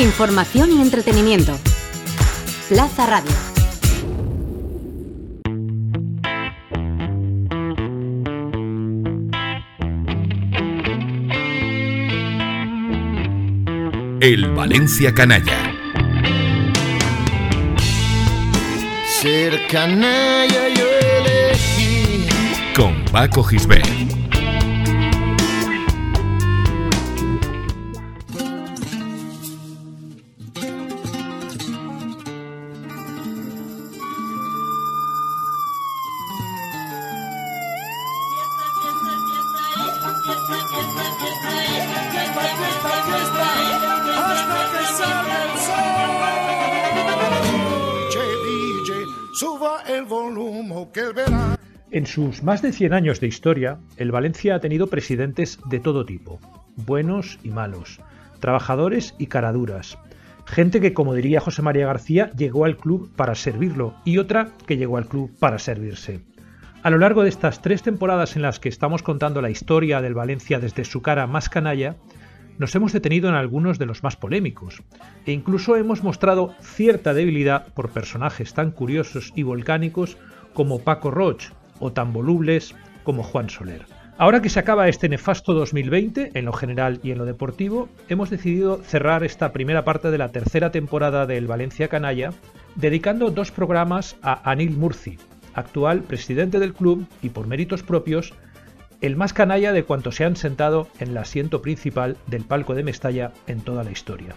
Información y entretenimiento. Plaza Radio. El Valencia Canalla. Ser canalla yo elegí. Con Paco Gisbert. En sus más de 100 años de historia, el Valencia ha tenido presidentes de todo tipo, buenos y malos, trabajadores y caraduras, gente que, como diría José María García, llegó al club para servirlo y otra que llegó al club para servirse. A lo largo de estas tres temporadas en las que estamos contando la historia del Valencia desde su cara más canalla, nos hemos detenido en algunos de los más polémicos, e incluso hemos mostrado cierta debilidad por personajes tan curiosos y volcánicos como Paco Roch, o tan volubles como Juan Soler. Ahora que se acaba este nefasto 2020, en lo general y en lo deportivo, hemos decidido cerrar esta primera parte de la tercera temporada del Valencia Canalla, dedicando dos programas a Anil Murci, actual presidente del club y por méritos propios, el más canalla de cuantos se han sentado en el asiento principal del palco de Mestalla en toda la historia.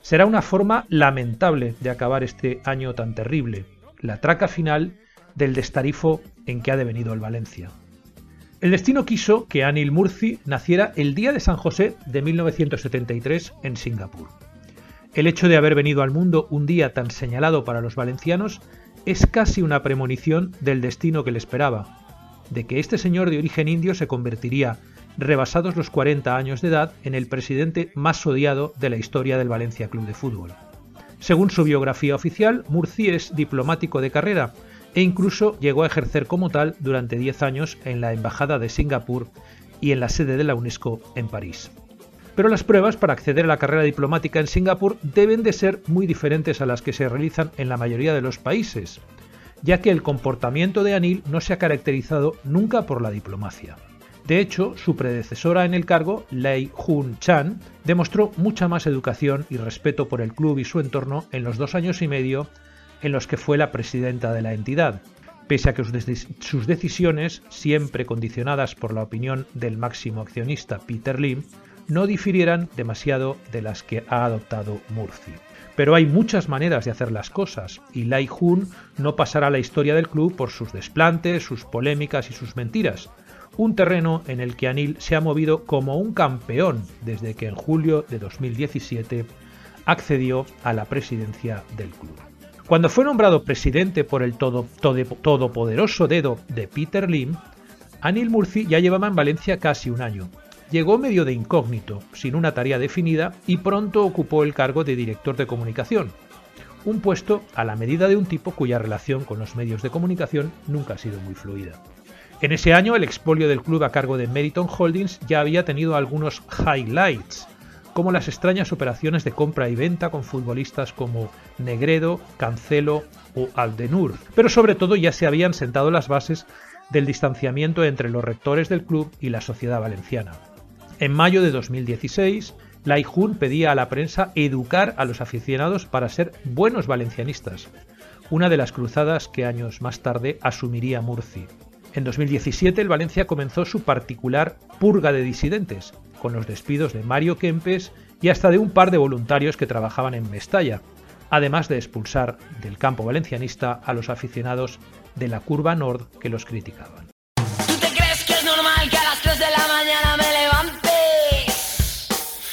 Será una forma lamentable de acabar este año tan terrible, la traca final del destarifo en que ha devenido el Valencia. El destino quiso que Anil Murci naciera el día de San José de 1973 en Singapur. El hecho de haber venido al mundo un día tan señalado para los valencianos es casi una premonición del destino que le esperaba, de que este señor de origen indio se convertiría, rebasados los 40 años de edad, en el presidente más odiado de la historia del Valencia Club de Fútbol. Según su biografía oficial, Murci es diplomático de carrera, e incluso llegó a ejercer como tal durante 10 años en la Embajada de Singapur y en la sede de la UNESCO en París. Pero las pruebas para acceder a la carrera diplomática en Singapur deben de ser muy diferentes a las que se realizan en la mayoría de los países, ya que el comportamiento de Anil no se ha caracterizado nunca por la diplomacia. De hecho, su predecesora en el cargo, Lei Hun Chan, demostró mucha más educación y respeto por el club y su entorno en los dos años y medio en los que fue la presidenta de la entidad, pese a que sus decisiones, siempre condicionadas por la opinión del máximo accionista Peter Lim, no difirieran demasiado de las que ha adoptado Murphy. Pero hay muchas maneras de hacer las cosas, y Lai Hun no pasará a la historia del club por sus desplantes, sus polémicas y sus mentiras, un terreno en el que Anil se ha movido como un campeón desde que en julio de 2017 accedió a la presidencia del club. Cuando fue nombrado presidente por el todopoderoso dedo de Peter Lim, Anil Murci ya llevaba en Valencia casi un año. Llegó medio de incógnito, sin una tarea definida, y pronto ocupó el cargo de director de comunicación, un puesto a la medida de un tipo cuya relación con los medios de comunicación nunca ha sido muy fluida. En ese año, el expolio del club a cargo de Meriton Holdings ya había tenido algunos highlights, como las extrañas operaciones de compra y venta con futbolistas como Negredo, Cancelo o Aldenur. Pero sobre todo ya se habían sentado las bases del distanciamiento entre los rectores del club y la sociedad valenciana. En mayo de 2016, la IJUN pedía a la prensa educar a los aficionados para ser buenos valencianistas, una de las cruzadas que años más tarde asumiría Murci. En 2017 el Valencia comenzó su particular purga de disidentes, con los despidos de Mario Kempes y hasta de un par de voluntarios que trabajaban en Mestalla, además de expulsar del campo valencianista a los aficionados de la curva Nord que los criticaban. ¿Tú te crees que es normal que a las 3 de la mañana me levante?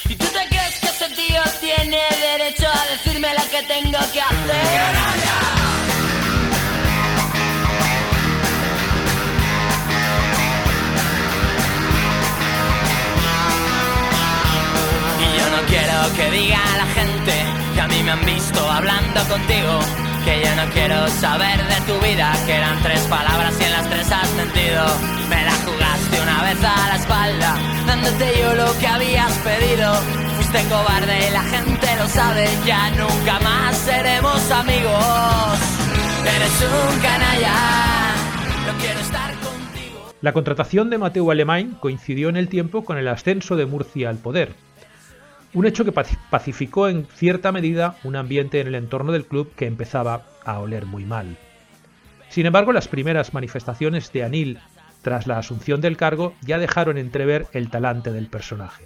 ¿Y tú te crees que ese tío tiene derecho a decirme lo que tengo que hacer? Que diga la gente que a mí me han visto hablando contigo. Que yo no quiero saber de tu vida, que eran tres palabras y en las tres has mentido. Me la jugaste una vez a la espalda, dándote yo lo que habías pedido Tengo barde y la gente lo sabe, ya nunca más seremos amigos. Eres un canalla, no quiero estar contigo. La contratación de Mateo Alemán coincidió en el tiempo con el ascenso de Murcia al poder. Un hecho que pacificó en cierta medida un ambiente en el entorno del club que empezaba a oler muy mal. Sin embargo, las primeras manifestaciones de Anil tras la asunción del cargo ya dejaron entrever el talante del personaje.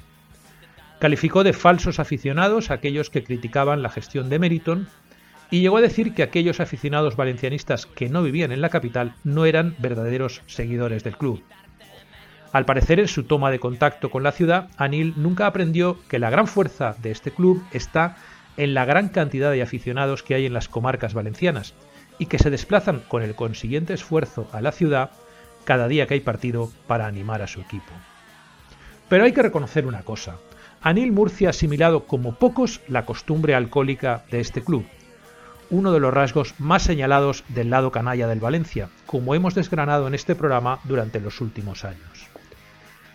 Calificó de falsos aficionados a aquellos que criticaban la gestión de Meriton y llegó a decir que aquellos aficionados valencianistas que no vivían en la capital no eran verdaderos seguidores del club. Al parecer, en su toma de contacto con la ciudad, Anil nunca aprendió que la gran fuerza de este club está en la gran cantidad de aficionados que hay en las comarcas valencianas y que se desplazan con el consiguiente esfuerzo a la ciudad cada día que hay partido para animar a su equipo. Pero hay que reconocer una cosa. Anil Murcia ha asimilado como pocos la costumbre alcohólica de este club, uno de los rasgos más señalados del lado canalla del Valencia, como hemos desgranado en este programa durante los últimos años.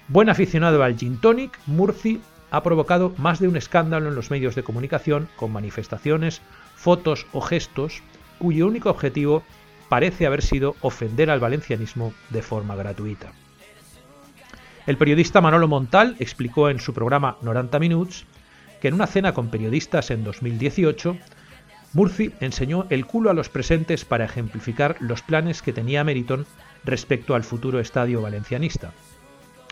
Buen aficionado al gin tonic, Murci ha provocado más de un escándalo en los medios de comunicación con manifestaciones, fotos o gestos cuyo único objetivo parece haber sido ofender al valencianismo de forma gratuita. El periodista Manolo Montal explicó en su programa 90 Minutos que en una cena con periodistas en 2018, Murci enseñó el culo a los presentes para ejemplificar los planes que tenía Meriton respecto al futuro estadio valencianista.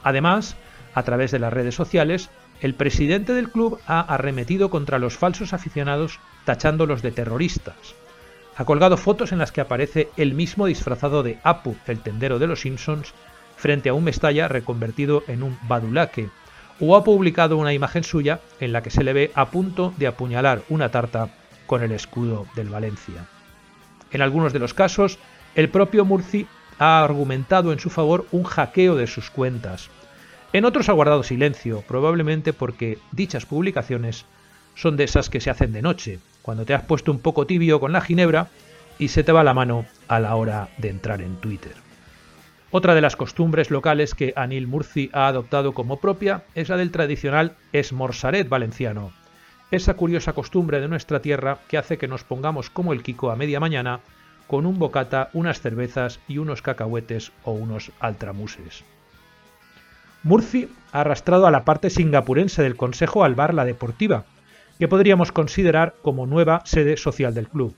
Además, a través de las redes sociales, el presidente del club ha arremetido contra los falsos aficionados tachándolos de terroristas, ha colgado fotos en las que aparece el mismo disfrazado de Apu, el tendero de los Simpsons, frente a un Mestalla reconvertido en un badulaque, o ha publicado una imagen suya en la que se le ve a punto de apuñalar una tarta con el escudo del Valencia. En algunos de los casos, el propio Murci ha argumentado en su favor un hackeo de sus cuentas. En otros ha guardado silencio, probablemente porque dichas publicaciones son de esas que se hacen de noche, cuando te has puesto un poco tibio con la ginebra y se te va la mano a la hora de entrar en Twitter. Otra de las costumbres locales que Anil Murci ha adoptado como propia es la del tradicional esmorzaret valenciano, esa curiosa costumbre de nuestra tierra que hace que nos pongamos como el Kiko a media mañana con un bocata, unas cervezas y unos cacahuetes o unos altramuses. Murci ha arrastrado a la parte singapurense del Consejo al bar La Deportiva, que podríamos considerar como nueva sede social del club.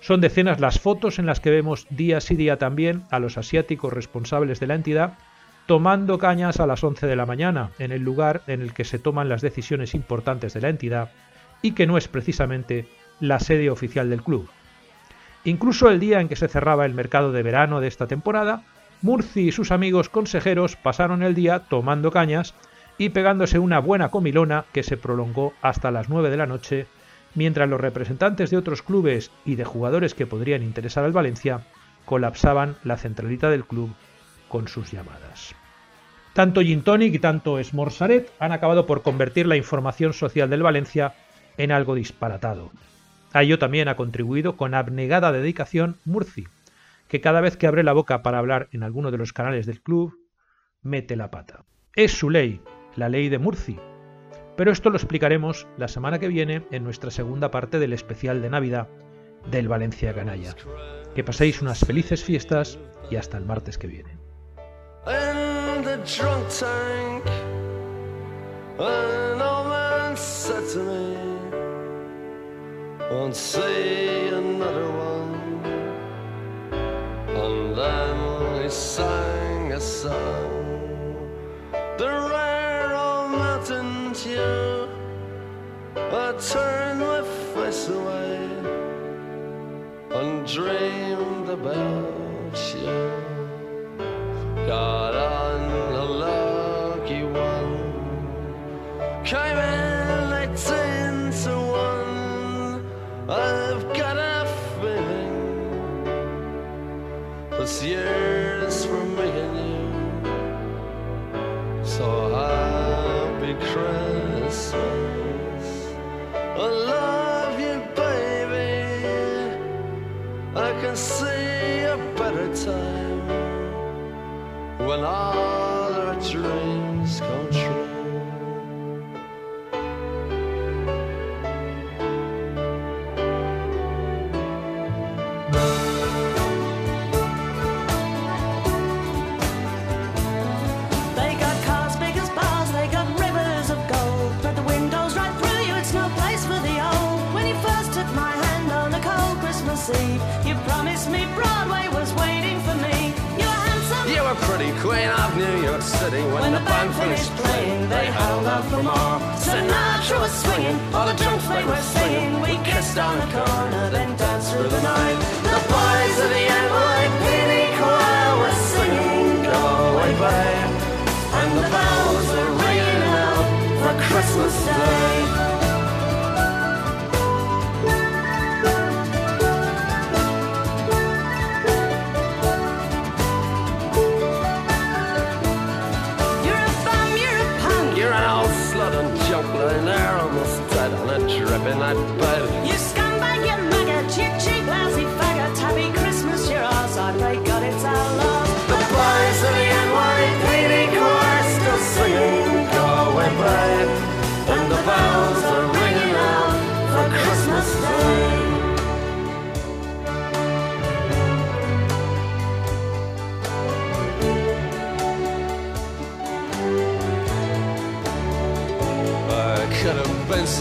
Son decenas las fotos en las que vemos día sí día también a los asiáticos responsables de la entidad tomando cañas a las 11 de la mañana, en el lugar en el que se toman las decisiones importantes de la entidad y que no es precisamente la sede oficial del club. Incluso el día en que se cerraba el mercado de verano de esta temporada, Murci y sus amigos consejeros pasaron el día tomando cañas y pegándose una buena comilona que se prolongó hasta las 9 de la noche, mientras los representantes de otros clubes y de jugadores que podrían interesar al Valencia colapsaban la centralita del club con sus llamadas. Tanto Gintonic y tanto Smorsaret han acabado por convertir la información social del Valencia en algo disparatado. A ello también ha contribuido con abnegada dedicación Murci, que cada vez que abre la boca para hablar en alguno de los canales del club, mete la pata. Es su ley, la ley de Murci. Pero esto lo explicaremos la semana que viene en nuestra segunda parte del especial de Navidad del Valencia Canalla. Que paséis unas felices fiestas y hasta el martes que viene. won't say another one. And then he sang a song, the rare old mountain tune. I turned my face away and dreamed about you. God, I passiert. You promised me Broadway was waiting for me. You were handsome. You were pretty queen of New York City. When, When the band finished playing, they held out for more. Sinatra was swinging, all the drunks they were singing. We kissed on the corner, then danced through the night. The boys of the NYPD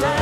time.